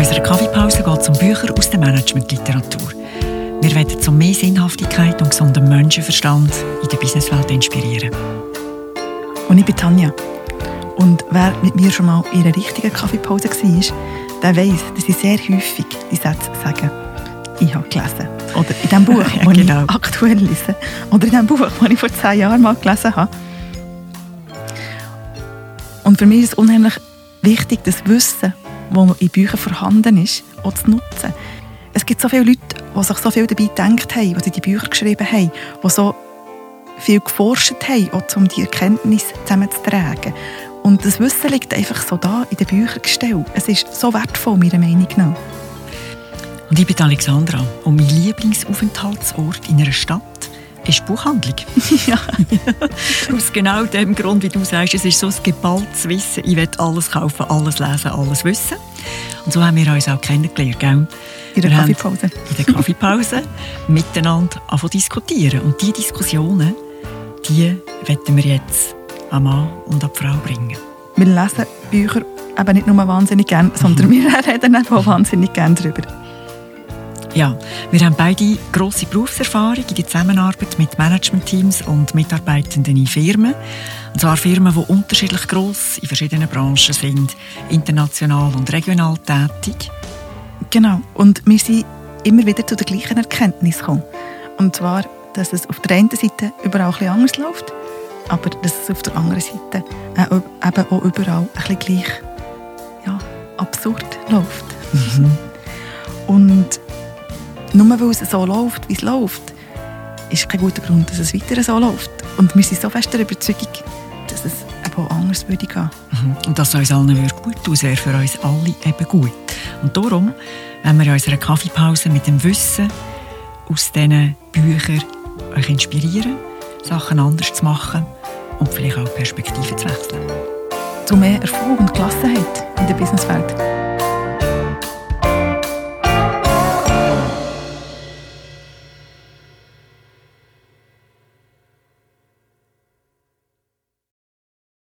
unserer Kaffeepause geht es um Bücher aus der Managementliteratur. Wir werden zu mehr Sinnhaftigkeit und gesundem Menschenverstand in der Businesswelt inspirieren. Und ich bin Tanja. Und wer mit mir schon mal in einer richtigen Kaffeepause war, der weiss, dass ich sehr häufig die Sätze sage, ich habe gelesen. Oder in dem Buch, Ja, das genau. ich aktuell lese. Oder in dem Buch, das ich vor zehn Jahren mal gelesen habe. Und für mich ist es unheimlich wichtig, das Wissen, das in Büchern vorhanden ist, auch zu nutzen. Es gibt so viele Leute, die sich so viel dabei gedacht haben, die die Bücher geschrieben haben, die so viel geforscht haben, um die Erkenntnis zusammenzutragen. Und das Wissen liegt einfach so da in den Büchern gestellt. Es ist so wertvoll, meiner Meinung nach. Und ich bin Alexandra und mein Lieblingsaufenthaltsort in einer Stadt ist Buchhandlung. ja. Aus genau dem Grund, wie du sagst, es ist so ein geballtes Wissen. Ich will alles kaufen, alles lesen, alles wissen. Und so haben wir uns auch kennengelernt, gell? In der Wir Kaffeepause. In der Kaffeepause miteinander anfangen zu diskutieren. Und diese Diskussionen, die wollen wir jetzt an Mann und an Frau bringen. Wir lesen Bücher eben nicht nur wahnsinnig gern, sondern wir reden auch wahnsinnig gern darüber. Ja, wir haben beide grosse Berufserfahrung in der Zusammenarbeit mit Managementteams und Mitarbeitenden in Firmen. Und zwar Firmen, die unterschiedlich gross in verschiedenen Branchen sind, international und regional tätig. Genau. Und wir sind immer wieder zu der gleichen Erkenntnis gekommen. Und zwar, dass es auf der einen Seite überall ein bisschen anders läuft, aber dass es auf der anderen Seite äh, eben auch überall ein bisschen gleich ja, absurd läuft. Und nur weil es so läuft, wie es läuft, ist kein guter Grund, dass es weiter so läuft. Und wir sind so fest der Überzeugung, dass es eben anders würde gehen. Mhm. Und das uns allen würde gut tun, sehr für uns alle eben gut. Und darum wollen wir in unserer Kaffeepause mit dem Wissen aus diesen Büchern euch inspirieren, Sachen anders zu machen und vielleicht auch Perspektiven zu wechseln. Zu mehr Erfolg und Gelassenheit in der Businesswelt.